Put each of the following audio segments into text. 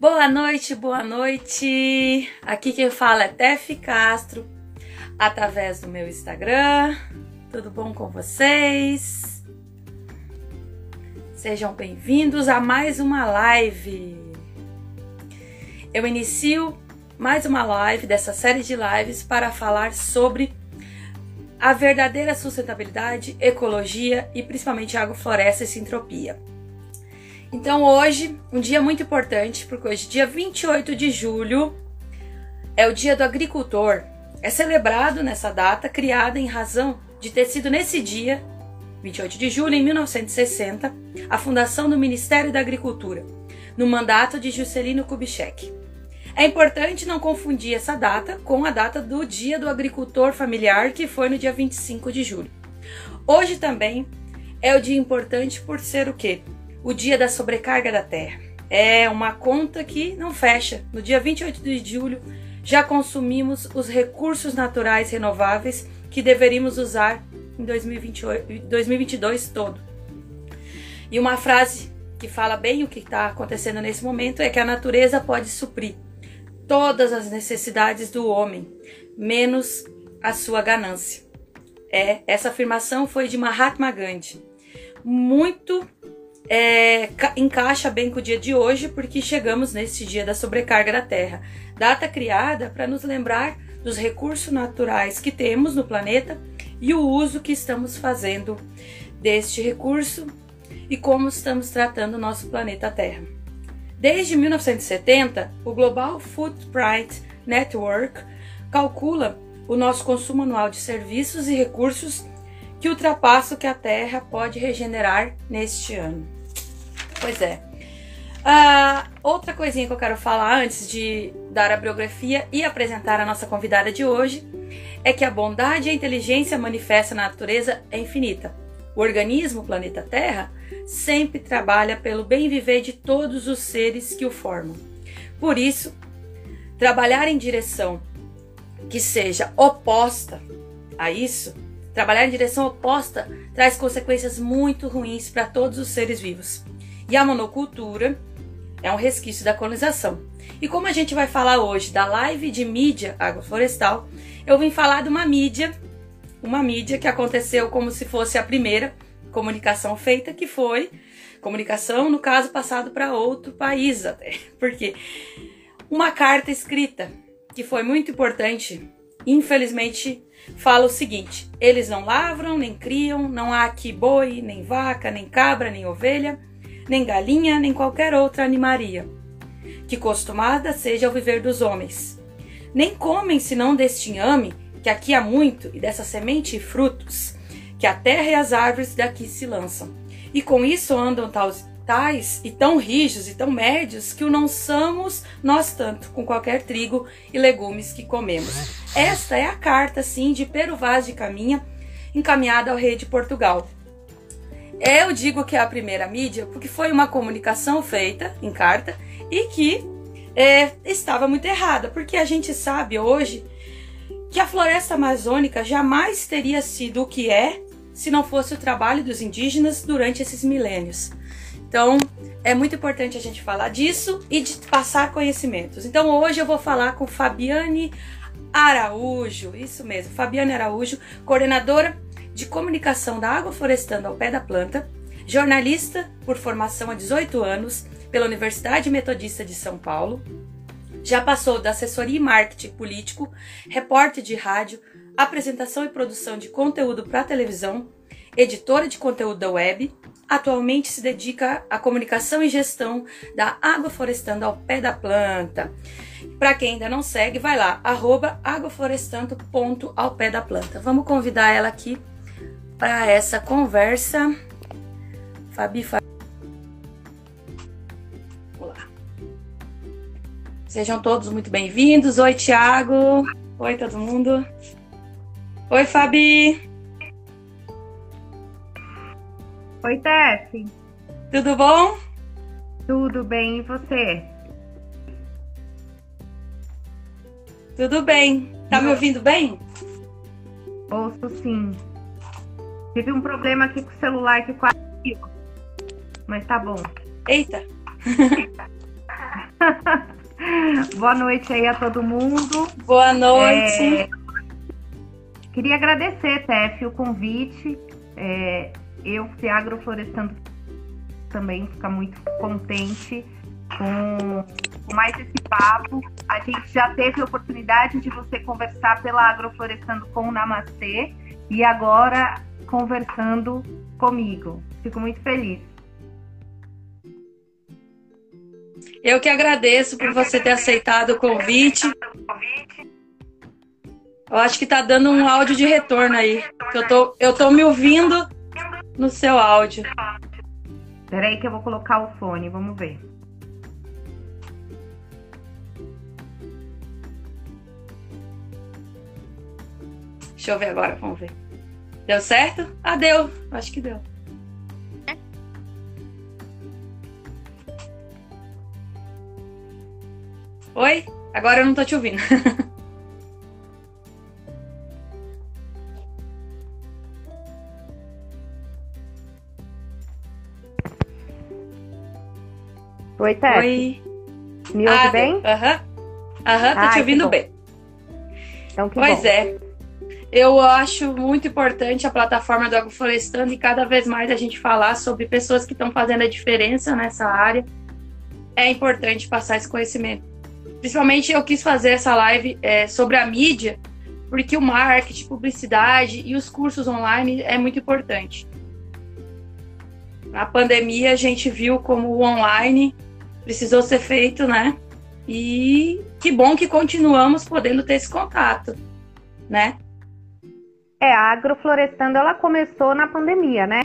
Boa noite, boa noite. Aqui quem fala é Tef Castro, através do meu Instagram. Tudo bom com vocês? Sejam bem-vindos a mais uma live. Eu inicio mais uma live dessa série de lives para falar sobre a verdadeira sustentabilidade, ecologia e principalmente agrofloresta e sintropia. Então hoje, um dia muito importante, porque hoje, dia 28 de julho, é o Dia do Agricultor. É celebrado nessa data, criada em razão de ter sido nesse dia, 28 de julho, em 1960, a fundação do Ministério da Agricultura, no mandato de Juscelino Kubitschek. É importante não confundir essa data com a data do Dia do Agricultor Familiar, que foi no dia 25 de julho. Hoje também é o dia importante por ser o quê? O dia da sobrecarga da Terra. É uma conta que não fecha. No dia 28 de julho, já consumimos os recursos naturais renováveis que deveríamos usar em 2028, 2022 todo. E uma frase que fala bem o que está acontecendo nesse momento é que a natureza pode suprir todas as necessidades do homem, menos a sua ganância. É, essa afirmação foi de Mahatma Gandhi, muito é, encaixa bem com o dia de hoje, porque chegamos nesse dia da sobrecarga da Terra. Data criada para nos lembrar dos recursos naturais que temos no planeta e o uso que estamos fazendo deste recurso e como estamos tratando o nosso planeta Terra. Desde 1970, o Global Footprint Network calcula o nosso consumo anual de serviços e recursos que ultrapassa o que a Terra pode regenerar neste ano. Pois é. Uh, outra coisinha que eu quero falar antes de dar a biografia e apresentar a nossa convidada de hoje é que a bondade e a inteligência manifesta na natureza é infinita. O organismo, o planeta Terra, sempre trabalha pelo bem viver de todos os seres que o formam. Por isso, trabalhar em direção que seja oposta a isso, trabalhar em direção oposta traz consequências muito ruins para todos os seres vivos. E a monocultura é um resquício da colonização. E como a gente vai falar hoje da live de mídia agroflorestal, eu vim falar de uma mídia, uma mídia que aconteceu como se fosse a primeira comunicação feita, que foi comunicação, no caso, passado para outro país até. Porque uma carta escrita, que foi muito importante, infelizmente, fala o seguinte: eles não lavram, nem criam, não há aqui boi, nem vaca, nem cabra, nem ovelha nem galinha, nem qualquer outra animaria, que costumada seja o viver dos homens. Nem comem senão deste inhame, que aqui há muito, e dessa semente e frutos, que a terra e as árvores daqui se lançam. E com isso andam tais, tais e tão rijos e tão médios que o não somos nós tanto com qualquer trigo e legumes que comemos. Esta é a carta, sim, de Pero Vaz de Caminha, encaminhada ao rei de Portugal, eu digo que é a primeira mídia porque foi uma comunicação feita em carta e que é, estava muito errada, porque a gente sabe hoje que a floresta amazônica jamais teria sido o que é se não fosse o trabalho dos indígenas durante esses milênios. Então, é muito importante a gente falar disso e de passar conhecimentos. Então, hoje eu vou falar com Fabiane Araújo, isso mesmo, Fabiane Araújo, coordenadora de comunicação da Água Florestando ao Pé da Planta, jornalista por formação há 18 anos pela Universidade Metodista de São Paulo, já passou da assessoria e marketing político, repórter de rádio, apresentação e produção de conteúdo para televisão, editora de conteúdo da web. Atualmente se dedica à comunicação e gestão da Água Florestando ao Pé da Planta. Para quem ainda não segue, vai lá, arroba aguaflorestando.ao pé da planta. Vamos convidar ela aqui para essa conversa. Fabi, Fabi. Olá. Sejam todos muito bem-vindos. Oi, Tiago. Oi, todo mundo. Oi, Fabi. Oi, Tef. Tudo bom? Tudo bem, e você? Tudo bem. Tá me ouvindo bem? Ouço sim. Tive um problema aqui com o celular que quase Mas tá bom. Eita! Boa noite aí a todo mundo. Boa noite. É... Queria agradecer, Tef, o convite. É... Eu, que agroflorestando, também fica muito contente com mais esse papo. A gente já teve a oportunidade de você conversar pela Agroflorestando com o Namastê e agora conversando comigo. Fico muito feliz. Eu que agradeço por você ter aceitado o convite. Eu acho que tá dando um áudio de retorno aí. Eu tô, eu tô me ouvindo no seu áudio. Peraí que eu vou colocar o fone, vamos ver. Deixa eu ver agora, vamos ver. Deu certo? Ah, deu. Acho que deu. Oi? Agora eu não tô te ouvindo. Oi, Tete. Oi. Me ouve ah, bem? Aham. Aham, tô te ouvindo bem. Então, que pois bom. é. Eu acho muito importante a plataforma do Agroflorestando e cada vez mais a gente falar sobre pessoas que estão fazendo a diferença nessa área. É importante passar esse conhecimento. Principalmente eu quis fazer essa live é, sobre a mídia, porque o marketing, publicidade e os cursos online é muito importante. Na pandemia a gente viu como o online precisou ser feito, né? E que bom que continuamos podendo ter esse contato, né? É, a Agroflorestando ela começou na pandemia, né?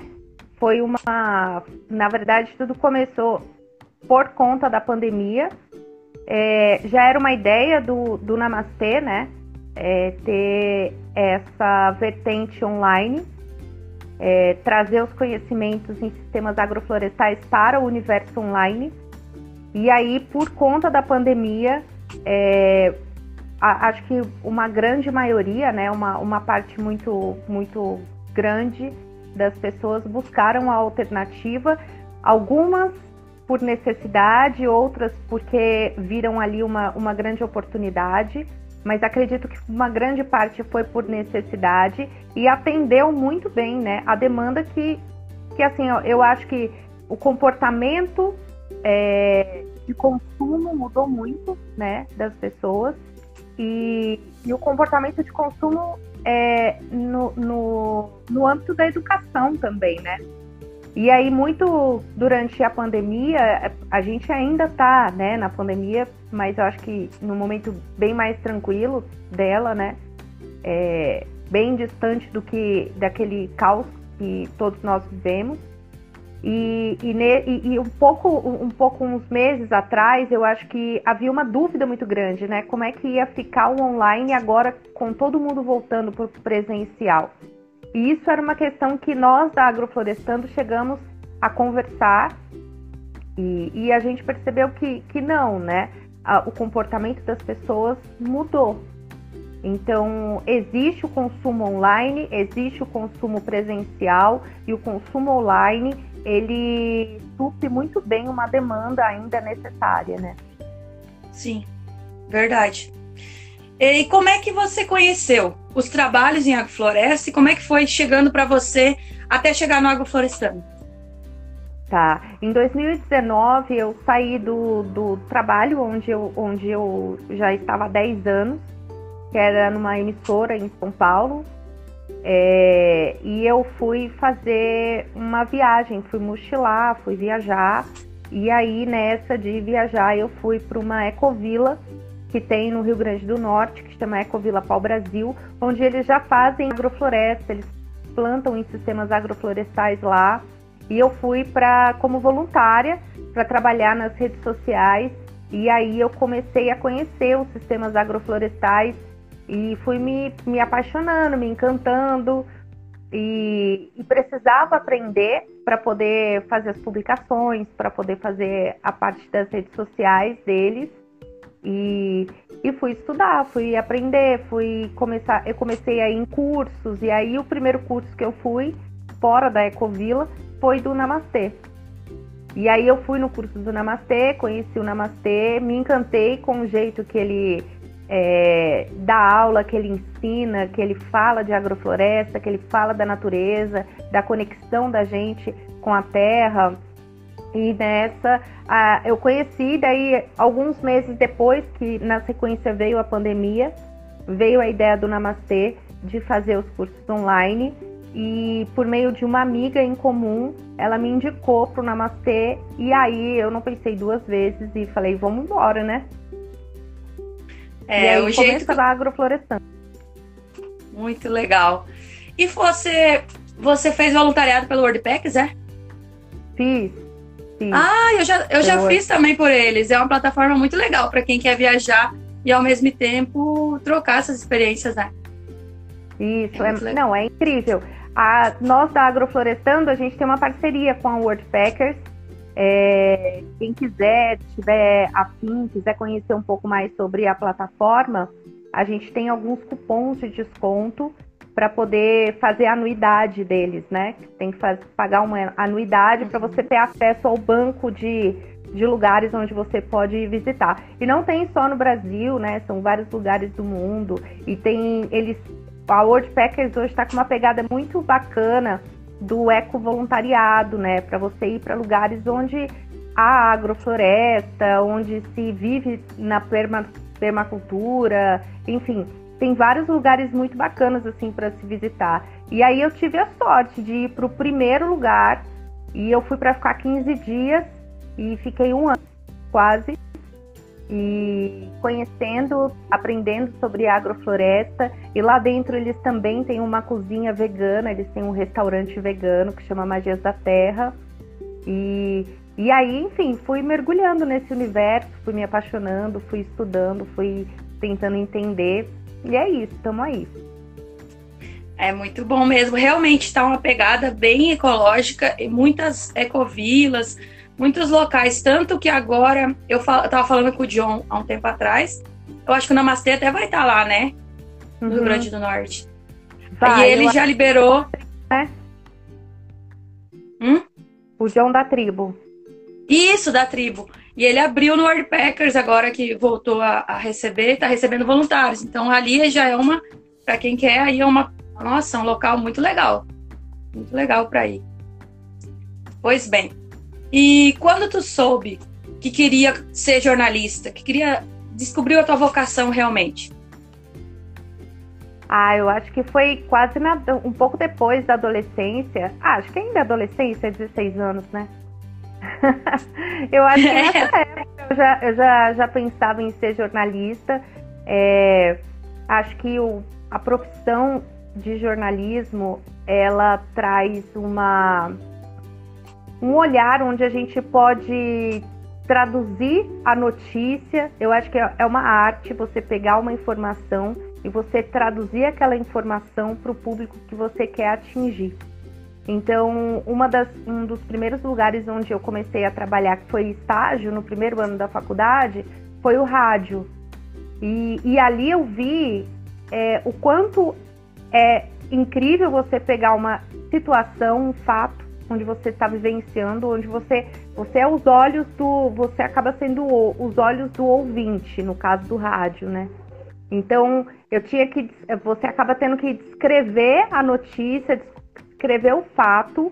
Foi uma. Na verdade, tudo começou por conta da pandemia. É, já era uma ideia do, do Namastê, né? É, ter essa vertente online, é, trazer os conhecimentos em sistemas agroflorestais para o universo online. E aí, por conta da pandemia, é, acho que uma grande maioria, né, uma, uma parte muito, muito grande das pessoas buscaram a alternativa, algumas por necessidade, outras porque viram ali uma, uma grande oportunidade, mas acredito que uma grande parte foi por necessidade e atendeu muito bem né, a demanda que, que assim, eu acho que o comportamento é, de consumo mudou muito né, das pessoas e, e o comportamento de consumo é, no, no, no âmbito da educação também, né? E aí, muito durante a pandemia, a gente ainda está né, na pandemia, mas eu acho que no momento bem mais tranquilo dela, né? É, bem distante do que daquele caos que todos nós vivemos. E, e, ne, e, e, um pouco, um pouco uns meses atrás, eu acho que havia uma dúvida muito grande, né? Como é que ia ficar o online agora com todo mundo voltando para o presencial? E isso era uma questão que nós da Agroflorestando chegamos a conversar e, e a gente percebeu que, que não, né? o comportamento das pessoas mudou. Então, existe o consumo online, existe o consumo presencial e o consumo online ele supre muito bem uma demanda ainda necessária, né? Sim, verdade. E como é que você conheceu os trabalhos em agrofloresta e como é que foi chegando para você até chegar no agroflorestando? Tá. Em 2019 eu saí do, do trabalho onde eu, onde eu já estava há 10 anos, que era numa emissora em São Paulo, é, e eu fui fazer uma viagem, fui mochilar, fui viajar. E aí, nessa de viajar, eu fui para uma ecovila que tem no Rio Grande do Norte, que se chama Ecovila Pau Brasil, onde eles já fazem agrofloresta, eles plantam em sistemas agroflorestais lá. E eu fui para como voluntária para trabalhar nas redes sociais. E aí eu comecei a conhecer os sistemas agroflorestais e fui me, me apaixonando, me encantando e, e precisava aprender para poder fazer as publicações, para poder fazer a parte das redes sociais deles. E, e fui estudar, fui aprender, fui começar, eu comecei aí em cursos, e aí o primeiro curso que eu fui, fora da Ecovila, foi do Namastê. E aí eu fui no curso do Namastê, conheci o Namastê, me encantei com o jeito que ele é, dá aula, que ele ensina, que ele fala de agrofloresta, que ele fala da natureza, da conexão da gente com a terra. E nessa eu conheci, daí alguns meses depois que na sequência veio a pandemia, veio a ideia do Namastê de fazer os cursos online e por meio de uma amiga em comum, ela me indicou pro Namastê e aí eu não pensei duas vezes e falei, vamos embora, né? É, e aí, o jeito da agroflorestante. Muito legal. E você, você fez voluntariado pelo WordPacks, é? Fiz. Fiz. Ah, eu já, eu já fiz também por eles. É uma plataforma muito legal para quem quer viajar e ao mesmo tempo trocar essas experiências, né? Isso, é, é não, é incrível. A, nós da Agroflorestando, a gente tem uma parceria com a WordPackers. É, quem quiser, tiver afim, quiser conhecer um pouco mais sobre a plataforma, a gente tem alguns cupons de desconto para poder fazer a anuidade deles, né? Tem que fazer, pagar uma anuidade para você ter acesso ao banco de, de lugares onde você pode visitar. E não tem só no Brasil, né? São vários lugares do mundo. E tem eles a World Packers hoje está com uma pegada muito bacana do eco-voluntariado, né? Para você ir para lugares onde há agrofloresta, onde se vive na perma, permacultura, enfim, tem vários lugares muito bacanas assim para se visitar. E aí eu tive a sorte de ir para o primeiro lugar e eu fui para ficar 15 dias e fiquei um ano quase e conhecendo, aprendendo sobre agrofloresta. E lá dentro eles também têm uma cozinha vegana, eles têm um restaurante vegano que chama Magias da Terra. E, e aí, enfim, fui mergulhando nesse universo, fui me apaixonando, fui estudando, fui tentando entender. E é isso, estamos aí. É muito bom mesmo. Realmente está uma pegada bem ecológica e muitas ecovilas muitos locais, tanto que agora eu estava falando com o John há um tempo atrás. Eu acho que o Namastê até vai estar tá lá, né? No uhum. Rio Grande do Norte. Vai, e ele já liberou. É? Hum? O John da tribo. Isso, da tribo. E ele abriu no Wordpackers agora que voltou a, a receber, está recebendo voluntários. Então ali já é uma, para quem quer, aí é uma, nossa, um local muito legal. Muito legal para ir. Pois bem, e quando tu soube que queria ser jornalista, que queria descobriu a tua vocação realmente? Ah, eu acho que foi quase na, um pouco depois da adolescência. Ah, acho que ainda é adolescência, 16 anos, né? eu acho que nessa época eu já, eu já, já pensava em ser jornalista. É, acho que o, a profissão de jornalismo ela traz uma um olhar onde a gente pode traduzir a notícia. Eu acho que é uma arte você pegar uma informação e você traduzir aquela informação para o público que você quer atingir. Então, das, um dos primeiros lugares onde eu comecei a trabalhar, que foi estágio no primeiro ano da faculdade, foi o rádio. E, e ali eu vi é, o quanto é incrível você pegar uma situação, um fato, onde você está vivenciando, onde você você é os olhos do você acaba sendo o, os olhos do ouvinte, no caso do rádio, né? Então, eu tinha que você acaba tendo que descrever a notícia, descrever o fato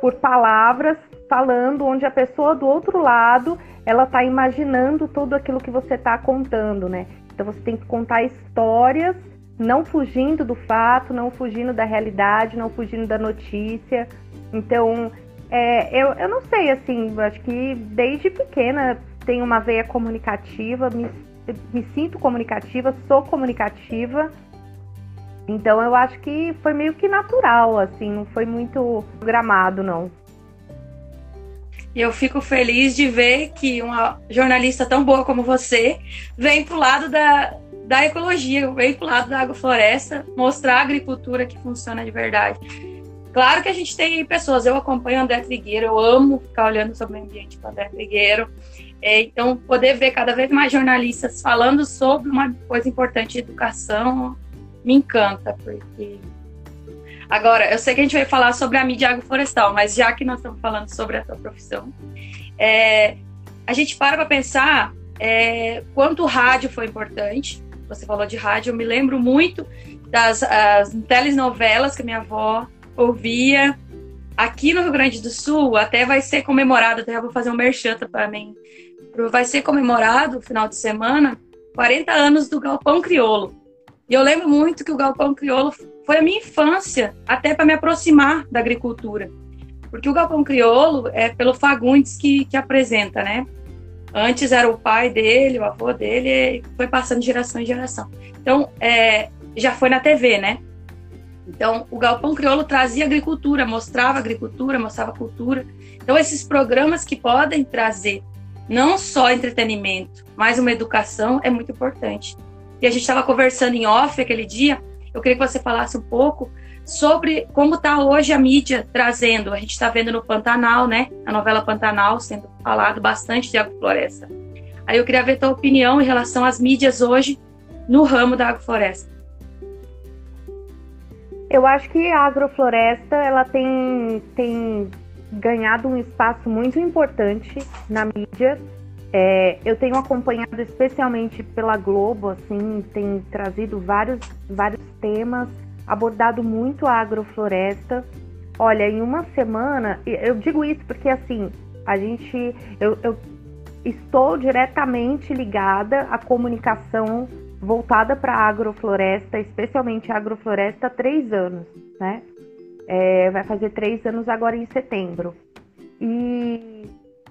por palavras, falando onde a pessoa do outro lado, ela está imaginando tudo aquilo que você está contando, né? Então você tem que contar histórias, não fugindo do fato, não fugindo da realidade, não fugindo da notícia, então, é, eu, eu não sei, assim, acho que desde pequena tenho uma veia comunicativa, me, me sinto comunicativa, sou comunicativa. Então eu acho que foi meio que natural, assim, não foi muito programado, não. E eu fico feliz de ver que uma jornalista tão boa como você vem pro lado da, da ecologia, vem pro lado da agrofloresta, mostrar a agricultura que funciona de verdade. Claro que a gente tem pessoas, eu acompanho o André Trigueiro, eu amo ficar olhando sobre o ambiente com o André Trigueiro. É, então, poder ver cada vez mais jornalistas falando sobre uma coisa importante de educação me encanta, porque Agora, eu sei que a gente vai falar sobre a mídia agroflorestal, mas já que nós estamos falando sobre a sua profissão, é, a gente para para pensar é, quanto o rádio foi importante. Você falou de rádio, eu me lembro muito das telenovelas que minha avó ouvia. Aqui no Rio Grande do Sul, até vai ser comemorado, até vou fazer um merchan para mim. Vai ser comemorado no final de semana 40 anos do Galpão Criolo. E eu lembro muito que o Galpão Criolo foi a minha infância, até para me aproximar da agricultura. Porque o Galpão Criolo é pelo Fagundes que, que apresenta, né? Antes era o pai dele, o avô dele, foi passando de geração em geração. Então, é, já foi na TV, né? Então, o Galpão Crioulo trazia agricultura, mostrava agricultura, mostrava cultura. Então, esses programas que podem trazer não só entretenimento, mas uma educação é muito importante. E a gente estava conversando em off aquele dia, eu queria que você falasse um pouco sobre como está hoje a mídia trazendo. A gente está vendo no Pantanal, né? A novela Pantanal sendo falado bastante de agrofloresta. Aí eu queria ver tua opinião em relação às mídias hoje no ramo da agrofloresta. Eu acho que a agrofloresta ela tem, tem ganhado um espaço muito importante na mídia. É, eu tenho acompanhado especialmente pela Globo, assim, tem trazido vários, vários temas, abordado muito a agrofloresta. Olha, em uma semana, eu digo isso porque assim, a gente, eu, eu estou diretamente ligada à comunicação voltada para agrofloresta, especialmente agrofloresta, há três anos, né? É, vai fazer três anos agora em setembro. E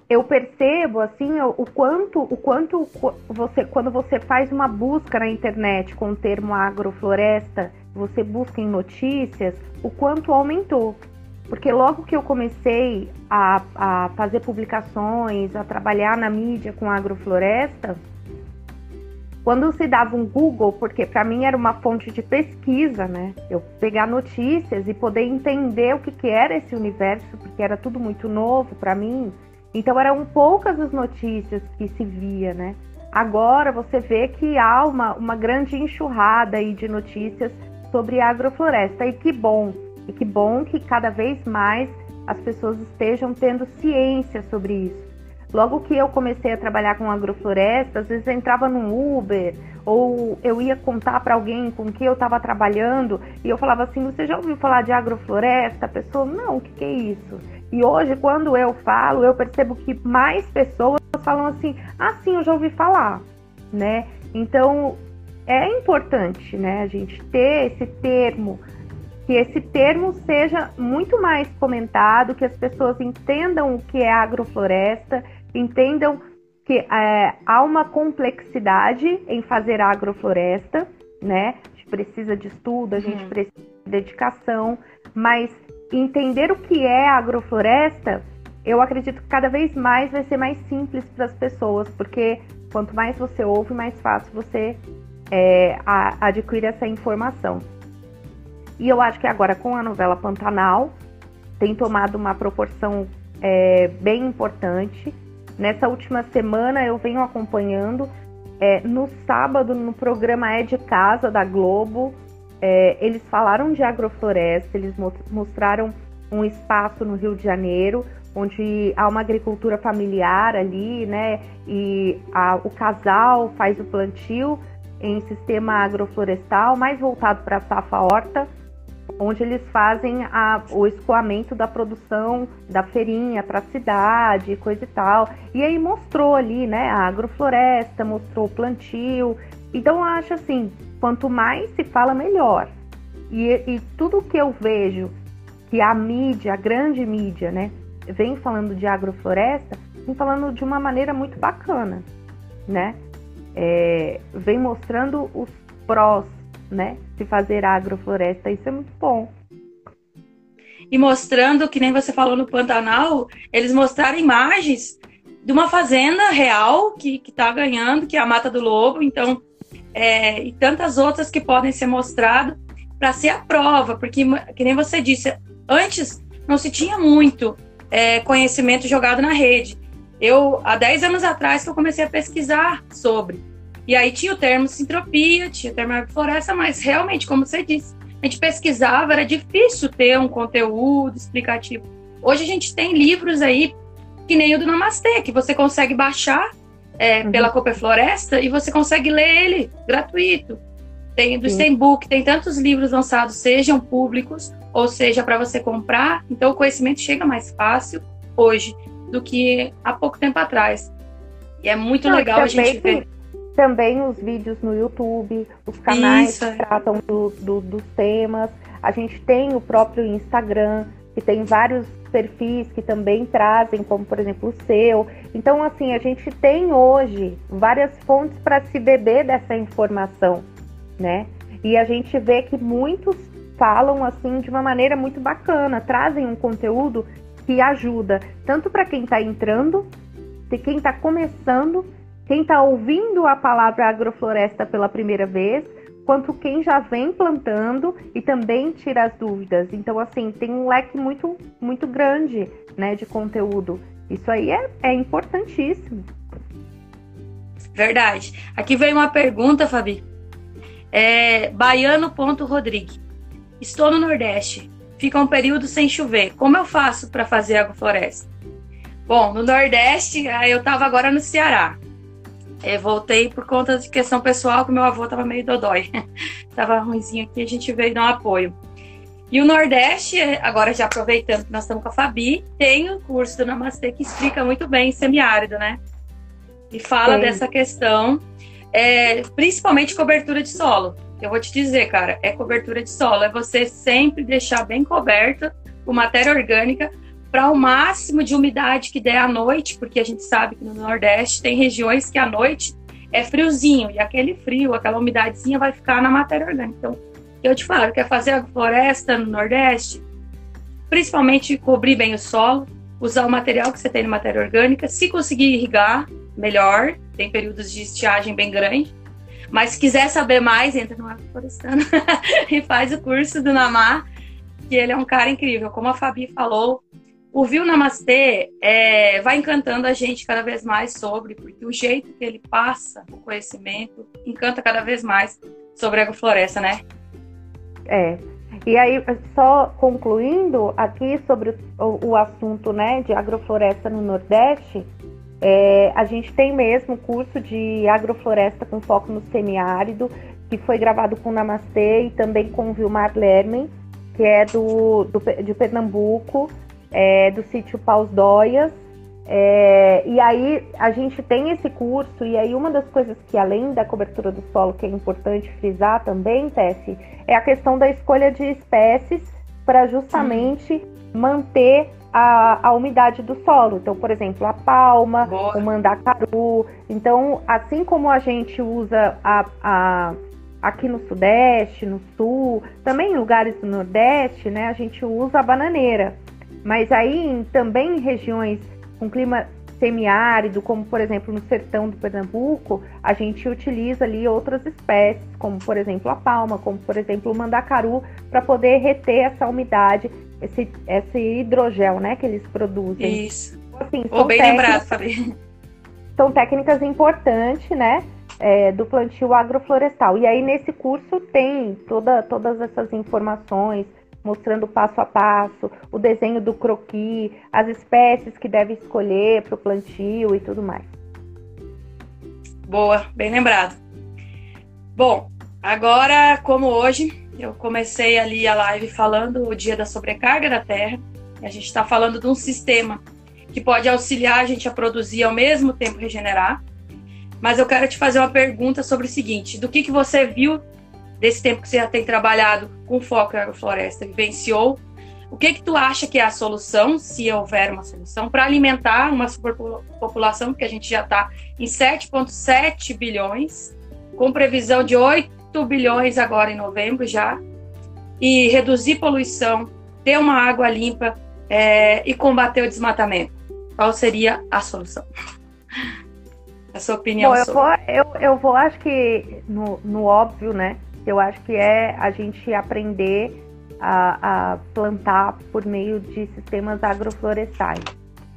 eu percebo assim o quanto, o quanto você, quando você faz uma busca na internet com o termo agrofloresta, você busca em notícias, o quanto aumentou. Porque logo que eu comecei a, a fazer publicações, a trabalhar na mídia com agrofloresta, quando se dava um Google, porque para mim era uma fonte de pesquisa, né? Eu pegar notícias e poder entender o que, que era esse universo, porque era tudo muito novo para mim. Então eram poucas as notícias que se via, né? Agora você vê que há uma, uma grande enxurrada aí de notícias sobre agrofloresta. E que bom, e que bom que cada vez mais as pessoas estejam tendo ciência sobre isso. Logo que eu comecei a trabalhar com agrofloresta, às vezes eu entrava num Uber ou eu ia contar para alguém com quem eu estava trabalhando e eu falava assim: Você já ouviu falar de agrofloresta? A pessoa, não, o que, que é isso? E hoje, quando eu falo, eu percebo que mais pessoas falam assim: Ah, sim, eu já ouvi falar, né? Então é importante, né, a gente ter esse termo que esse termo seja muito mais comentado, que as pessoas entendam o que é agrofloresta entendam que é, há uma complexidade em fazer agrofloresta, né? A gente precisa de estudo, a gente uhum. precisa de dedicação, mas entender o que é agrofloresta, eu acredito que cada vez mais vai ser mais simples para as pessoas, porque quanto mais você ouve, mais fácil você é, a, adquire essa informação. E eu acho que agora com a novela Pantanal tem tomado uma proporção é, bem importante. Nessa última semana eu venho acompanhando. É, no sábado, no programa É de Casa da Globo, é, eles falaram de agrofloresta, eles mostraram um espaço no Rio de Janeiro, onde há uma agricultura familiar ali, né? E a, o casal faz o plantio em sistema agroflorestal, mais voltado para a safra horta onde eles fazem a, o escoamento da produção da feirinha para a cidade, coisa e tal. E aí mostrou ali, né, a agrofloresta, mostrou o plantio. Então eu acho assim, quanto mais se fala, melhor. E, e tudo que eu vejo que a mídia, a grande mídia, né, vem falando de agrofloresta, vem falando de uma maneira muito bacana, né? É, vem mostrando os prós né? De fazer agrofloresta, isso é muito bom. E mostrando, que nem você falou no Pantanal, eles mostraram imagens de uma fazenda real que está ganhando, que é a Mata do Lobo, então, é, e tantas outras que podem ser mostradas para ser a prova, porque, que nem você disse, antes não se tinha muito é, conhecimento jogado na rede. Eu, há 10 anos atrás, que eu comecei a pesquisar sobre. E aí tinha o termo sintropia, tinha o termo agrofloresta, mas realmente, como você disse, a gente pesquisava, era difícil ter um conteúdo explicativo. Hoje a gente tem livros aí, que nem o do Namastê, que você consegue baixar é, uhum. pela Cooper Floresta e você consegue ler ele gratuito. Tem do Steinbook, tem tantos livros lançados, sejam públicos ou seja para você comprar. Então o conhecimento chega mais fácil hoje do que há pouco tempo atrás. E é muito Não, legal a gente ver. Também os vídeos no YouTube, os canais Isso. que tratam do, do, dos temas. A gente tem o próprio Instagram, que tem vários perfis que também trazem, como por exemplo o seu. Então, assim, a gente tem hoje várias fontes para se beber dessa informação, né? E a gente vê que muitos falam assim de uma maneira muito bacana, trazem um conteúdo que ajuda tanto para quem está entrando, de quem está começando, quem está ouvindo a palavra agrofloresta pela primeira vez, quanto quem já vem plantando e também tira as dúvidas. Então, assim, tem um leque muito, muito grande né, de conteúdo. Isso aí é, é importantíssimo. Verdade. Aqui vem uma pergunta, Fabi. É, Baiano.rodrigue. Estou no Nordeste fica um período sem chover. Como eu faço para fazer agrofloresta? Bom, no Nordeste, eu estava agora no Ceará. Eu voltei por conta de questão pessoal, que meu avô estava meio dodói. Tava ruimzinho aqui, a gente veio dar um apoio. E o Nordeste, agora já aproveitando que nós estamos com a Fabi, tem o curso do Namastê que explica muito bem semiárido, né? E fala Sim. dessa questão, é, principalmente cobertura de solo. Eu vou te dizer, cara, é cobertura de solo. É você sempre deixar bem coberta com matéria orgânica para o máximo de umidade que der à noite, porque a gente sabe que no Nordeste tem regiões que à noite é friozinho e aquele frio, aquela umidadezinha vai ficar na matéria orgânica. Então, eu te falo, quer fazer a floresta no Nordeste, principalmente cobrir bem o solo, usar o material que você tem na matéria orgânica, se conseguir irrigar, melhor, tem períodos de estiagem bem grande, mas se quiser saber mais, entra no Agroflorestano e faz o curso do Namá, que ele é um cara incrível. Como a Fabi falou, o Viu Namastê é, vai encantando a gente cada vez mais sobre, porque o jeito que ele passa o conhecimento encanta cada vez mais sobre a agrofloresta, né? É. E aí, só concluindo aqui sobre o, o assunto né, de agrofloresta no Nordeste, é, a gente tem mesmo curso de agrofloresta com foco no semiárido, que foi gravado com o Namastê e também com o Vilmar Lermen, que é do, do de Pernambuco, é, do sítio Paus Dóias. É, e aí a gente tem esse curso, e aí uma das coisas que além da cobertura do solo que é importante frisar também, Tessie, é a questão da escolha de espécies para justamente manter a, a umidade do solo. Então, por exemplo, a palma, Boa. o mandacaru. Então, assim como a gente usa a, a, aqui no Sudeste, no Sul, também em lugares do Nordeste, né, a gente usa a bananeira. Mas aí também em regiões com clima semiárido, como por exemplo no sertão do Pernambuco, a gente utiliza ali outras espécies, como por exemplo a palma, como por exemplo o mandacaru, para poder reter essa umidade, esse, esse hidrogel, né, que eles produzem. Isso. Então, assim, oh, bem lembrado, Fabi. São técnicas importantes, né, é, do plantio agroflorestal. E aí nesse curso tem toda, todas essas informações, mostrando passo a passo, o desenho do croqui, as espécies que deve escolher para o plantio e tudo mais. Boa, bem lembrado. Bom, agora, como hoje, eu comecei ali a live falando o dia da sobrecarga da Terra, a gente está falando de um sistema que pode auxiliar a gente a produzir ao mesmo tempo regenerar. Mas eu quero te fazer uma pergunta sobre o seguinte: do que, que você viu desse tempo que você já tem trabalhado com foco em agrofloresta, vivenciou, o que que tu acha que é a solução, se houver uma solução, para alimentar uma superpopulação, porque a gente já está em 7,7 bilhões, com previsão de 8 bilhões agora em novembro já, e reduzir poluição, ter uma água limpa é, e combater o desmatamento. Qual seria a solução? A sua opinião Bom, eu. Vou, eu, eu vou, acho que no, no óbvio, né? Eu acho que é a gente aprender a, a plantar por meio de sistemas agroflorestais.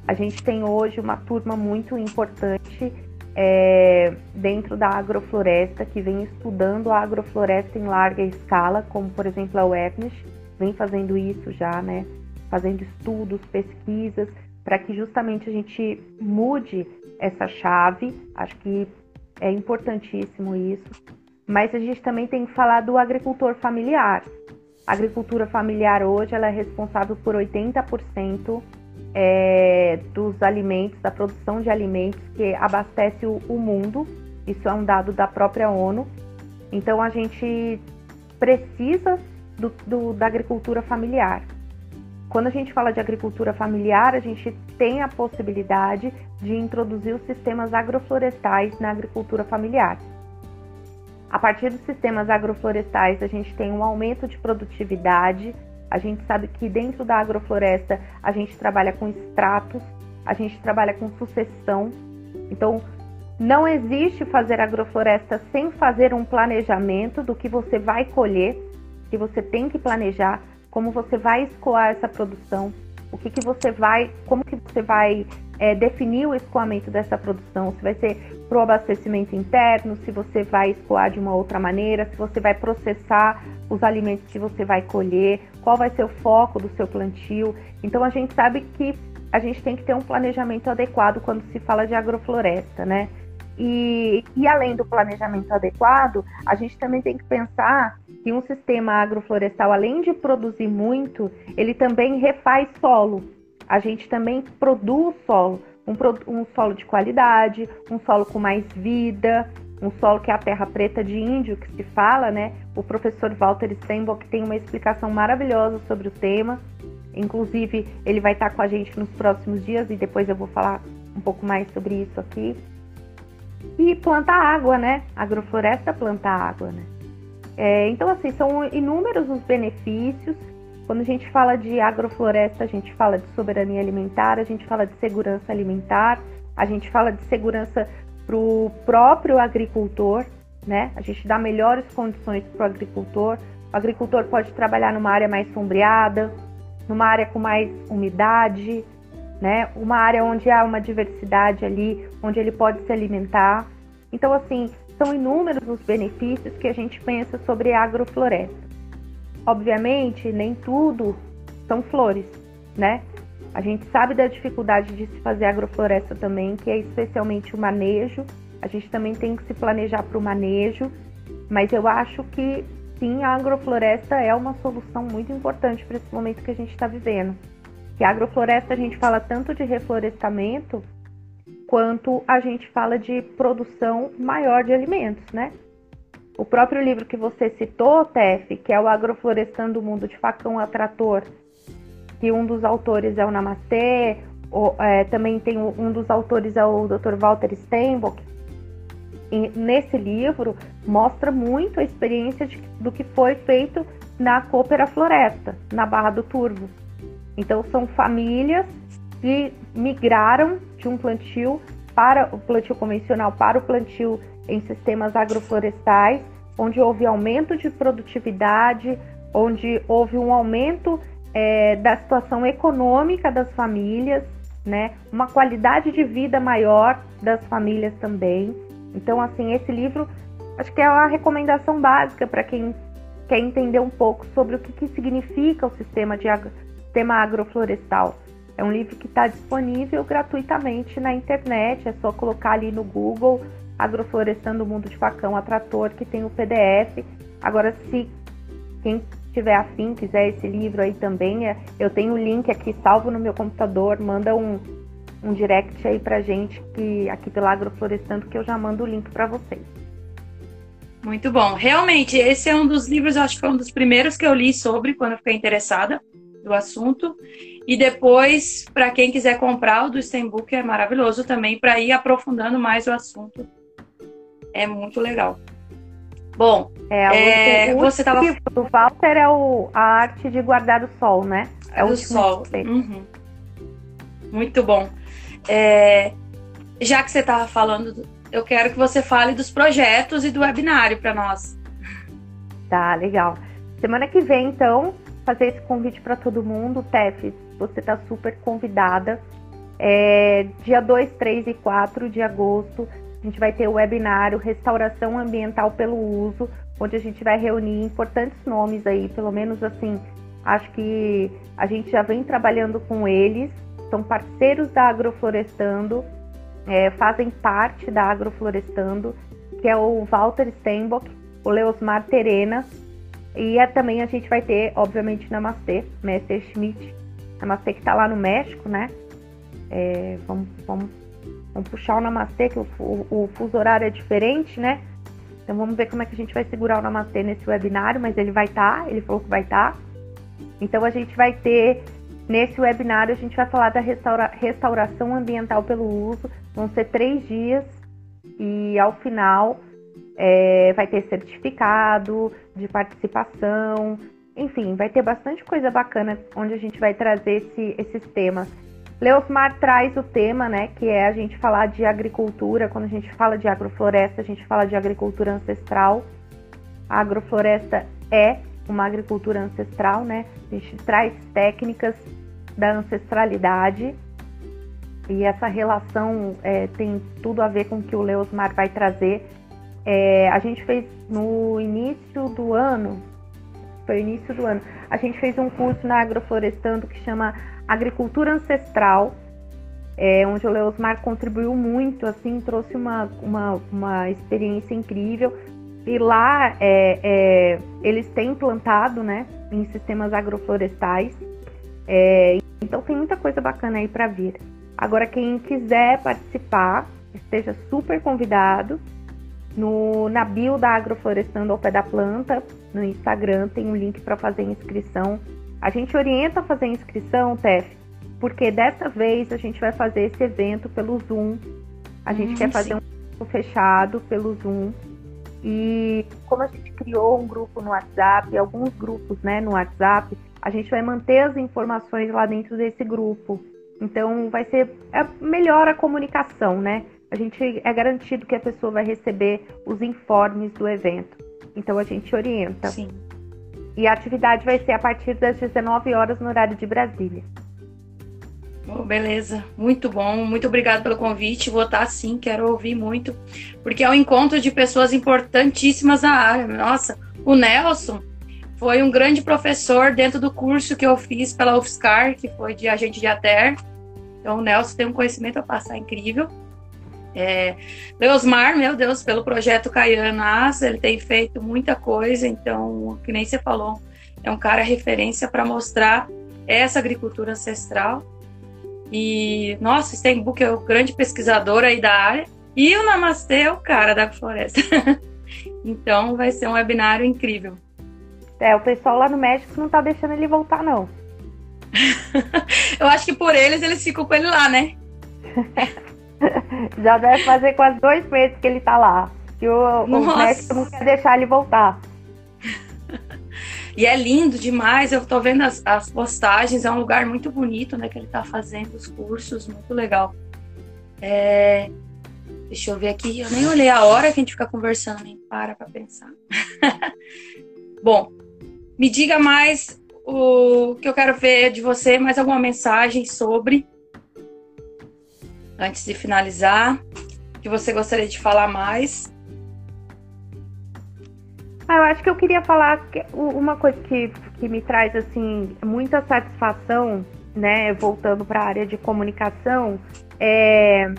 A gente tem hoje uma turma muito importante é, dentro da agrofloresta, que vem estudando a agrofloresta em larga escala, como por exemplo a UERNS, vem fazendo isso já, né? Fazendo estudos, pesquisas, para que justamente a gente mude essa chave. Acho que é importantíssimo isso. Mas a gente também tem que falar do agricultor familiar. A agricultura familiar hoje ela é responsável por 80% é, dos alimentos, da produção de alimentos que abastece o, o mundo. Isso é um dado da própria ONU. Então a gente precisa do, do, da agricultura familiar. Quando a gente fala de agricultura familiar, a gente tem a possibilidade de introduzir os sistemas agroflorestais na agricultura familiar. A partir dos sistemas agroflorestais, a gente tem um aumento de produtividade. A gente sabe que dentro da agrofloresta a gente trabalha com extratos, a gente trabalha com sucessão. Então, não existe fazer agrofloresta sem fazer um planejamento do que você vai colher, que você tem que planejar como você vai escoar essa produção, o que, que você vai, como que você vai é, definir o escoamento dessa produção, se vai ser para o abastecimento interno, se você vai escoar de uma outra maneira, se você vai processar os alimentos que você vai colher, qual vai ser o foco do seu plantio. Então a gente sabe que a gente tem que ter um planejamento adequado quando se fala de agrofloresta, né? E, e além do planejamento adequado, a gente também tem que pensar que um sistema agroflorestal, além de produzir muito, ele também refaz solo. A gente também produz solo, um, um solo de qualidade, um solo com mais vida, um solo que é a terra preta de índio que se fala, né? O professor Walter Steinbock tem uma explicação maravilhosa sobre o tema. Inclusive, ele vai estar com a gente nos próximos dias e depois eu vou falar um pouco mais sobre isso aqui. E planta água, né? Agrofloresta planta água, né? É, então, assim, são inúmeros os benefícios. Quando a gente fala de agrofloresta, a gente fala de soberania alimentar, a gente fala de segurança alimentar, a gente fala de segurança para o próprio agricultor, né? A gente dá melhores condições para o agricultor. O agricultor pode trabalhar numa área mais sombreada, numa área com mais umidade, né? Uma área onde há uma diversidade ali, onde ele pode se alimentar. Então, assim, são inúmeros os benefícios que a gente pensa sobre agrofloresta. Obviamente, nem tudo são flores, né? A gente sabe da dificuldade de se fazer agrofloresta também, que é especialmente o manejo. A gente também tem que se planejar para o manejo, mas eu acho que sim, a agrofloresta é uma solução muito importante para esse momento que a gente está vivendo. Que a agrofloresta a gente fala tanto de reflorestamento quanto a gente fala de produção maior de alimentos, né? O próprio livro que você citou, Tef, que é o Agroflorestando o Mundo de Facão a Trator, que um dos autores é o Namastê, ou, é, também tem um dos autores é o Dr. Walter Steinbock. E nesse livro mostra muito a experiência de, do que foi feito na Coopera Floresta, na Barra do Turvo. Então são famílias que migraram de um plantio para o plantio convencional para o plantio em sistemas agroflorestais, onde houve aumento de produtividade, onde houve um aumento é, da situação econômica das famílias, né? Uma qualidade de vida maior das famílias também. Então, assim, esse livro acho que é uma recomendação básica para quem quer entender um pouco sobre o que, que significa o sistema de sistema agroflorestal. É um livro que está disponível gratuitamente na internet, é só colocar ali no Google Agroflorestando o Mundo de Facão a Trator, que tem o PDF. Agora, se quem tiver afim, quiser esse livro aí também, é, eu tenho o link aqui salvo no meu computador, manda um, um direct aí pra gente que aqui pelo Agroflorestando que eu já mando o link para vocês. Muito bom. Realmente, esse é um dos livros, acho que foi um dos primeiros que eu li sobre quando eu fiquei interessada do assunto. E depois, para quem quiser comprar o do Steinbook, é maravilhoso também para ir aprofundando mais o assunto. É muito legal. Bom, é, é, o você tava do Walter é o, a arte de guardar o sol, né? É o sol. Uhum. Muito bom. É, já que você estava falando, eu quero que você fale dos projetos e do webinário para nós. Tá, legal. Semana que vem, então, fazer esse convite para todo mundo. Tef, você está super convidada. É, dia 2, 3 e 4 de agosto a gente vai ter o webinário Restauração Ambiental pelo Uso, onde a gente vai reunir importantes nomes aí, pelo menos assim, acho que a gente já vem trabalhando com eles, são parceiros da Agroflorestando, é, fazem parte da Agroflorestando, que é o Walter Steinbock, o Leosmar Terena, e é, também a gente vai ter, obviamente, Namastê, Mestre Schmidt, Namastê que está lá no México, né? É, vamos, vamos, vamos puxar o Namastê, que o, o, o fuso horário é diferente, né? Então vamos ver como é que a gente vai segurar o Namastê nesse webinário, mas ele vai estar, tá, ele falou que vai estar. Tá. Então a gente vai ter, nesse webinário, a gente vai falar da restaura, restauração ambiental pelo uso. Vão ser três dias e ao final é, vai ter certificado de participação, enfim, vai ter bastante coisa bacana onde a gente vai trazer esse, esses temas. Leosmar traz o tema, né, que é a gente falar de agricultura. Quando a gente fala de agrofloresta, a gente fala de agricultura ancestral. A agrofloresta é uma agricultura ancestral, né? A gente traz técnicas da ancestralidade e essa relação é, tem tudo a ver com o que o Leosmar vai trazer. É, a gente fez no início do ano, foi início do ano, a gente fez um curso na Agroflorestando que chama Agricultura Ancestral, é, onde o Leosmar contribuiu muito, assim, trouxe uma, uma, uma experiência incrível. E lá é, é, eles têm plantado, né, em sistemas agroflorestais. É, então tem muita coisa bacana aí para vir. Agora quem quiser participar, esteja super convidado. No, na bio da Agroflorestando ao Pé da Planta, no Instagram, tem um link para fazer inscrição. A gente orienta a fazer inscrição, Tef, porque dessa vez a gente vai fazer esse evento pelo Zoom. A gente hum, quer fazer sim. um fechado pelo Zoom. E como a gente criou um grupo no WhatsApp, alguns grupos né, no WhatsApp, a gente vai manter as informações lá dentro desse grupo. Então vai ser é melhor a comunicação, né? A gente é garantido que a pessoa vai receber os informes do evento. Então a gente orienta. Sim. E a atividade vai ser a partir das 19 horas no horário de Brasília. Oh, beleza, muito bom, muito obrigado pelo convite. Vou estar sim, quero ouvir muito, porque é um encontro de pessoas importantíssimas na área. Nossa, o Nelson foi um grande professor dentro do curso que eu fiz pela UFSCar, que foi de agente de ATER. Então, o Nelson tem um conhecimento a passar incrível. É, Leosmar, meu Deus, pelo projeto Caianas, ele tem feito muita coisa, então, que nem você falou, é um cara referência para mostrar essa agricultura ancestral e, nossa, Steinbuck é o grande pesquisador aí da área. E o Namastê é o cara da floresta. então vai ser um webinário incrível. É, o pessoal lá no México não tá deixando ele voltar, não. Eu acho que por eles, eles ficam com ele lá, né? Já deve fazer quase dois meses que ele tá lá. Que o, o México não quer deixar ele voltar. E é lindo demais, eu tô vendo as, as postagens, é um lugar muito bonito, né, que ele tá fazendo os cursos, muito legal. É... Deixa eu ver aqui, eu nem olhei a hora que a gente fica conversando, nem para pra pensar. Bom, me diga mais o que eu quero ver de você, mais alguma mensagem sobre, antes de finalizar, que você gostaria de falar mais. Ah, eu acho que eu queria falar uma coisa que, que me traz assim muita satisfação, né, voltando para a área de comunicação, é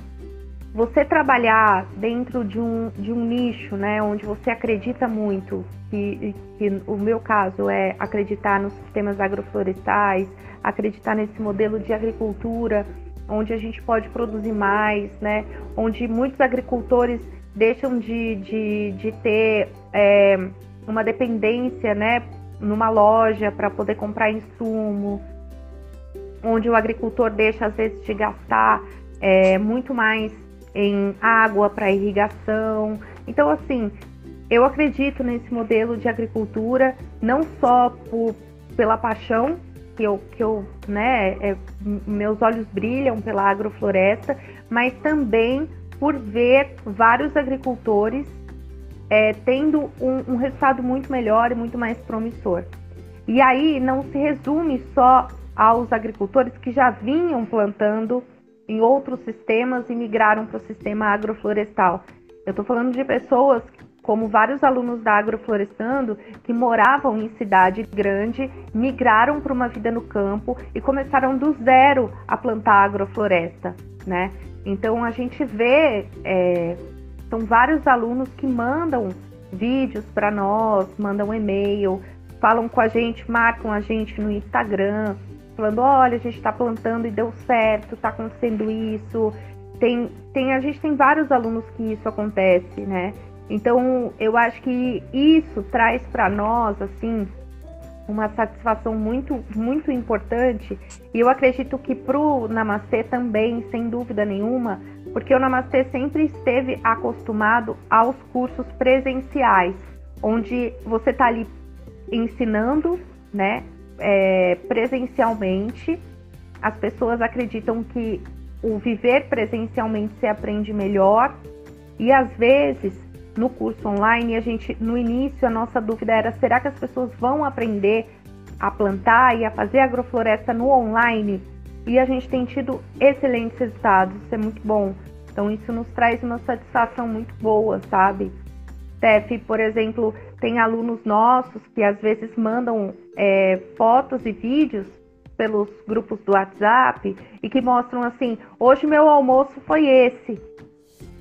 você trabalhar dentro de um, de um nicho, né, onde você acredita muito, que, que o meu caso é acreditar nos sistemas agroflorestais, acreditar nesse modelo de agricultura, onde a gente pode produzir mais, né, onde muitos agricultores deixam de, de, de ter é, uma dependência, né, numa loja para poder comprar insumo, onde o agricultor deixa às vezes de gastar é, muito mais em água para irrigação. Então, assim, eu acredito nesse modelo de agricultura não só por, pela paixão que eu, que eu né, é, meus olhos brilham pela agrofloresta, mas também por ver vários agricultores é, tendo um, um resultado muito melhor e muito mais promissor. E aí não se resume só aos agricultores que já vinham plantando em outros sistemas e migraram para o sistema agroflorestal. Eu estou falando de pessoas como vários alunos da Agroflorestando que moravam em cidade grande, migraram para uma vida no campo e começaram do zero a plantar agrofloresta, né? Então a gente vê, é, são vários alunos que mandam vídeos para nós, mandam e-mail, falam com a gente, marcam a gente no Instagram, falando, olha, a gente está plantando e deu certo, está acontecendo isso. Tem, tem, a gente tem vários alunos que isso acontece, né? Então, eu acho que isso traz para nós, assim, uma satisfação muito, muito importante. E eu acredito que para o Namastê também, sem dúvida nenhuma, porque o Namastê sempre esteve acostumado aos cursos presenciais, onde você está ali ensinando, né, é, presencialmente. As pessoas acreditam que o viver presencialmente se aprende melhor e às vezes no curso online, a gente no início a nossa dúvida era será que as pessoas vão aprender a plantar e a fazer agrofloresta no online? E a gente tem tido excelentes resultados, isso é muito bom. Então isso nos traz uma satisfação muito boa, sabe? Steph, por exemplo, tem alunos nossos que às vezes mandam é, fotos e vídeos pelos grupos do WhatsApp e que mostram assim: hoje meu almoço foi esse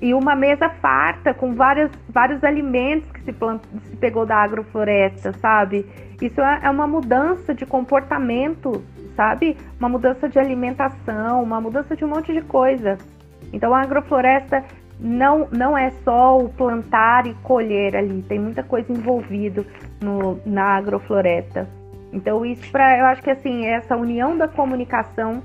e uma mesa farta com várias, vários alimentos que se, plant, se pegou da agrofloresta, sabe? Isso é, é uma mudança de comportamento, sabe? Uma mudança de alimentação, uma mudança de um monte de coisa. Então a agrofloresta não, não é só o plantar e colher ali, tem muita coisa envolvida no, na agrofloresta. Então isso para eu acho que assim, essa união da comunicação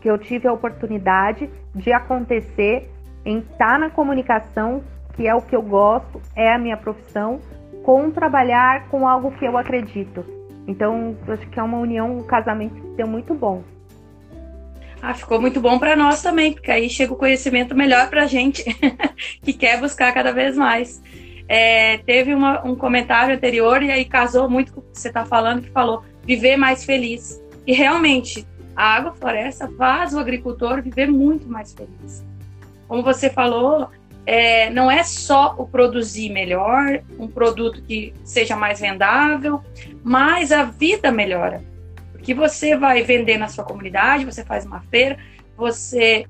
que eu tive a oportunidade de acontecer em estar na comunicação, que é o que eu gosto, é a minha profissão, com trabalhar com algo que eu acredito. Então, acho que é uma união, um casamento que deu muito bom. Ah, ficou muito bom para nós também, porque aí chega o conhecimento melhor para a gente que quer buscar cada vez mais. É, teve uma, um comentário anterior e aí casou muito com o que você está falando, que falou viver mais feliz. E realmente, a água floresta faz o agricultor viver muito mais feliz como você falou, é, não é só o produzir melhor, um produto que seja mais vendável, mas a vida melhora. Porque você vai vender na sua comunidade, você faz uma feira, você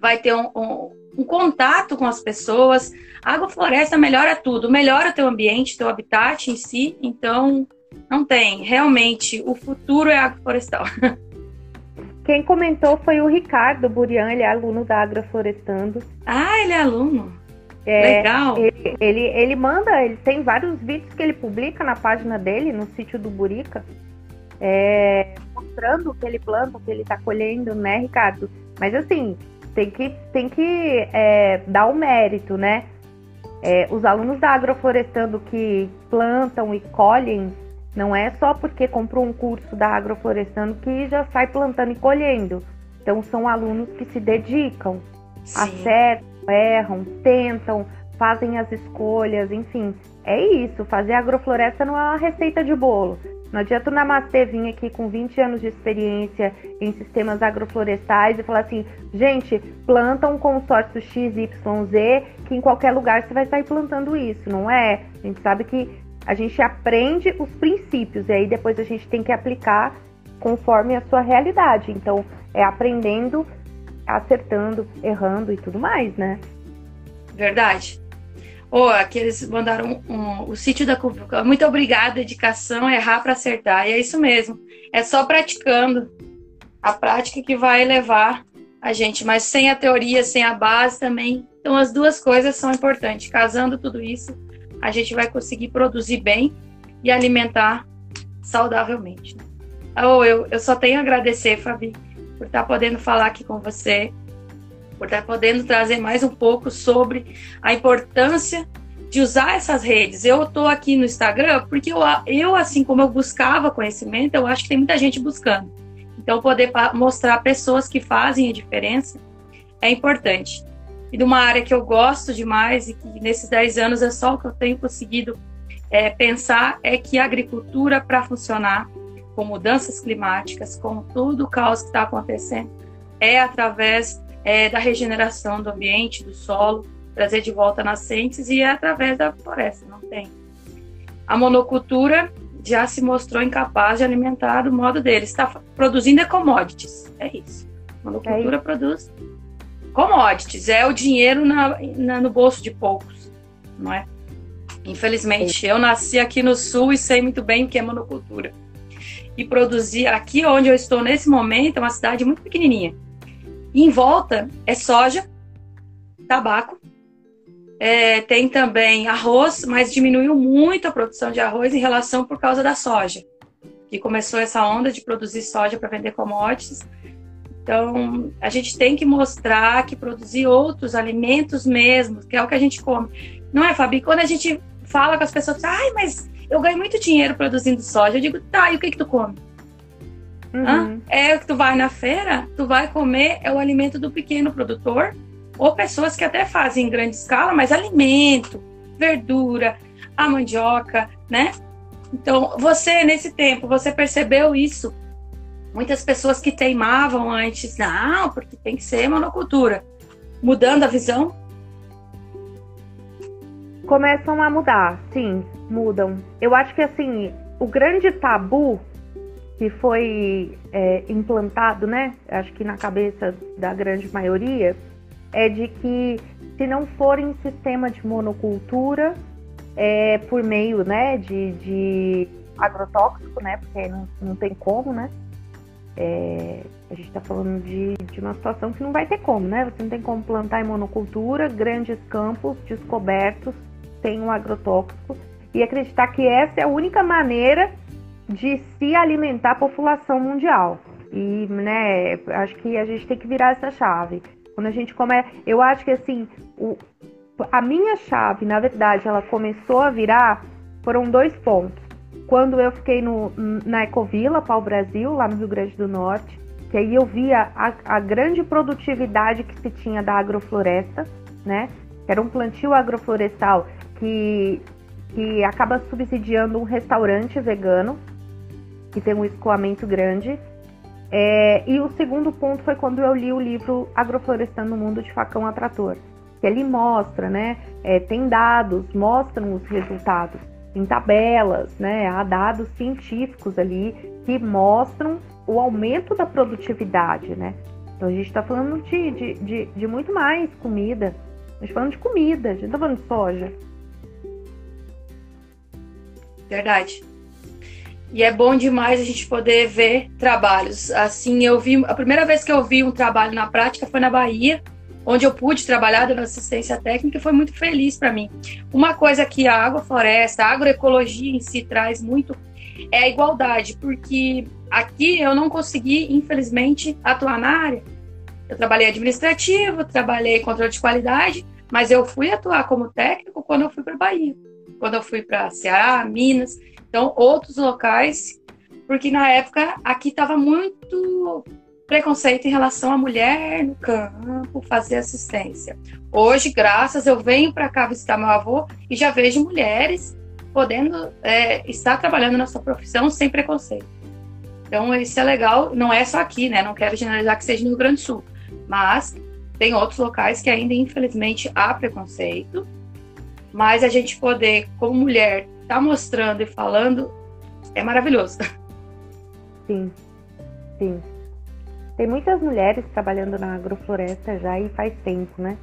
vai ter um, um, um contato com as pessoas. A agrofloresta melhora tudo, melhora teu ambiente, teu habitat em si. Então, não tem. Realmente, o futuro é agroflorestal. Quem comentou foi o Ricardo Burian, ele é aluno da Agroflorestando. Ah, ele é aluno. É, Legal. Ele, ele, ele, manda, ele tem vários vídeos que ele publica na página dele, no sítio do Burica, é, mostrando o que ele planta, o que ele está colhendo, né, Ricardo? Mas assim, tem que, tem que é, dar o mérito, né? É, os alunos da Agroflorestando que plantam e colhem não é só porque comprou um curso da Agroflorestando que já sai plantando e colhendo. Então são alunos que se dedicam, Sim. acertam, erram, tentam, fazem as escolhas, enfim. É isso, fazer agrofloresta não é uma receita de bolo. Não adianta o Namastê vir aqui com 20 anos de experiência em sistemas agroflorestais e falar assim, gente, planta um consórcio XYZ que em qualquer lugar você vai sair plantando isso. Não é? A gente sabe que a gente aprende os princípios e aí depois a gente tem que aplicar conforme a sua realidade. Então, é aprendendo, acertando, errando e tudo mais, né? Verdade. Oh, aqui eles mandaram um, um, o sítio da Cupuca. Muito obrigada, dedicação, errar para acertar. E é isso mesmo. É só praticando. A prática que vai levar a gente, mas sem a teoria, sem a base também. Então, as duas coisas são importantes. Casando tudo isso, a gente vai conseguir produzir bem e alimentar saudavelmente. Oh, eu, eu só tenho a agradecer, Fabi, por estar podendo falar aqui com você, por estar podendo trazer mais um pouco sobre a importância de usar essas redes. Eu estou aqui no Instagram porque eu, eu, assim como eu buscava conhecimento, eu acho que tem muita gente buscando. Então, poder mostrar pessoas que fazem a diferença é importante e de uma área que eu gosto demais e que nesses 10 anos é só o que eu tenho conseguido é, pensar é que a agricultura, para funcionar com mudanças climáticas, com todo o caos que está acontecendo, é através é, da regeneração do ambiente, do solo, trazer de volta nascentes e é através da floresta, não tem. A monocultura já se mostrou incapaz de alimentar do modo dele, está produzindo é commodities, é isso. A monocultura é produz commodities, é o dinheiro na, na, no bolso de poucos, não é? Infelizmente, eu nasci aqui no sul e sei muito bem o que é monocultura. E produzir aqui onde eu estou nesse momento é uma cidade muito pequenininha. E em volta é soja, tabaco, é, tem também arroz, mas diminuiu muito a produção de arroz em relação por causa da soja, que começou essa onda de produzir soja para vender commodities. Então, a gente tem que mostrar que produzir outros alimentos mesmo, que é o que a gente come. Não é, Fabi? Quando a gente fala com as pessoas, ai, mas eu ganho muito dinheiro produzindo soja, eu digo, tá, e o que que tu come? Uhum. É que tu vai na feira, tu vai comer é o alimento do pequeno produtor, ou pessoas que até fazem em grande escala, mas alimento, verdura, a mandioca, né? Então, você, nesse tempo, você percebeu isso? Muitas pessoas que teimavam antes, não, porque tem que ser monocultura. Mudando a visão? Começam a mudar, sim, mudam. Eu acho que, assim, o grande tabu que foi é, implantado, né? Acho que na cabeça da grande maioria, é de que se não for em sistema de monocultura, é, por meio né, de, de agrotóxico, né? Porque não, não tem como, né? É, a gente está falando de, de uma situação que não vai ter como, né? Você não tem como plantar em monocultura, grandes campos descobertos sem um agrotóxico e acreditar que essa é a única maneira de se alimentar a população mundial. E, né, acho que a gente tem que virar essa chave. Quando a gente começa, eu acho que assim, o, a minha chave, na verdade, ela começou a virar foram dois pontos. Quando eu fiquei no, na Ecovila, Pau Brasil, lá no Rio Grande do Norte, que aí eu via a, a grande produtividade que se tinha da agrofloresta, né? Era um plantio agroflorestal que, que acaba subsidiando um restaurante vegano, que tem um escoamento grande, é, e o segundo ponto foi quando eu li o livro Agroflorestando o Mundo de Facão a Trator, que ele mostra, né? É, tem dados, mostram os resultados em tabelas, né? Há dados científicos ali que mostram o aumento da produtividade, né? Então a gente está falando de, de, de, de, muito mais comida. A gente está falando de comida, a gente está falando de soja. Verdade. E é bom demais a gente poder ver trabalhos. Assim, eu vi a primeira vez que eu vi um trabalho na prática foi na Bahia, onde eu pude trabalhar dando assistência técnica foi muito feliz para mim. Uma coisa que a agrofloresta, a agroecologia em si traz muito é a igualdade, porque aqui eu não consegui, infelizmente, atuar na área. Eu trabalhei administrativo, trabalhei controle de qualidade, mas eu fui atuar como técnico quando eu fui para Bahia, quando eu fui para Ceará, Minas. Então, outros locais, porque na época aqui estava muito preconceito em relação à mulher no campo fazer assistência. Hoje, graças, eu venho para cá visitar meu avô e já vejo mulheres podendo é, estar trabalhando na sua profissão sem preconceito. Então, isso é legal, não é só aqui, né? Não quero generalizar que seja no Rio Grande do Sul, mas tem outros locais que ainda, infelizmente, há preconceito. Mas a gente poder, como mulher, tá mostrando e falando é maravilhoso. Sim, sim. Tem muitas mulheres trabalhando na agrofloresta já e faz tempo, né?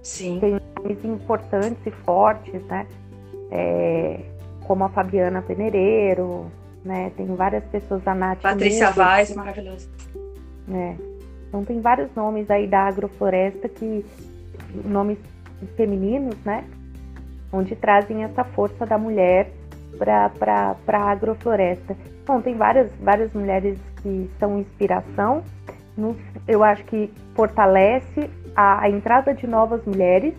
Sim. Tem nomes importantes e fortes, né? É, como a Fabiana Penereiro, né? Tem várias pessoas, a Nath Patrícia Mundo, Vaz, maravilhosa. Né? Então tem vários nomes aí da agrofloresta que nomes femininos, né? onde trazem essa força da mulher para a agrofloresta. Bom, tem várias, várias mulheres que são inspiração. Nos, eu acho que fortalece a, a, entrada de novas mulheres,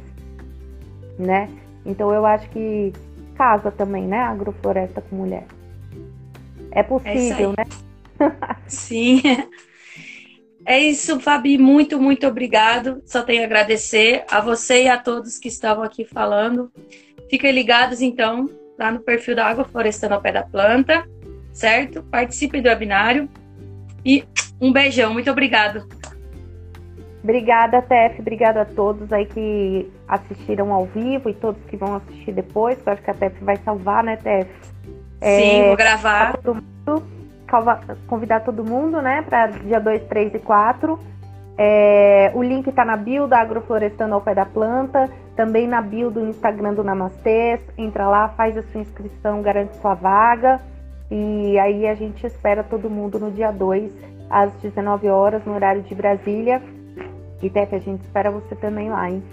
né? Então eu acho que casa também, né? Agrofloresta com mulher. É possível, é né? Sim. É isso, Fabi. Muito, muito obrigado. Só tenho a agradecer a você e a todos que estavam aqui falando. Fiquem ligados, então, lá no perfil da Água Florestando ao Pé da Planta, certo? Participem do webinário e um beijão. Muito obrigado. Obrigada, Tef. Obrigada a todos aí que assistiram ao vivo e todos que vão assistir depois. Eu acho que a Tef vai salvar, né, Tef? Sim, é, vou gravar. Todo mundo, convidar todo mundo, né, para dia 2, 3 e 4. É, o link está na bio da Agroflorestando ao Pé da Planta, também na bio do Instagram do Namastês. Entra lá, faz a sua inscrição, garante sua vaga. E aí a gente espera todo mundo no dia 2, às 19 horas, no horário de Brasília. E Tefe, a gente espera você também lá, hein?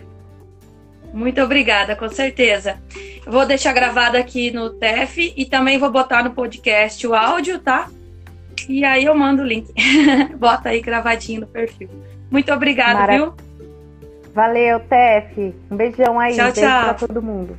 Muito obrigada, com certeza. vou deixar gravado aqui no TEF e também vou botar no podcast o áudio, tá? E aí eu mando o link. Bota aí gravadinho no perfil. Muito obrigada, Mara... viu? Valeu, Tef. Um beijão aí. Tchau, Beijo tchau. pra todo mundo.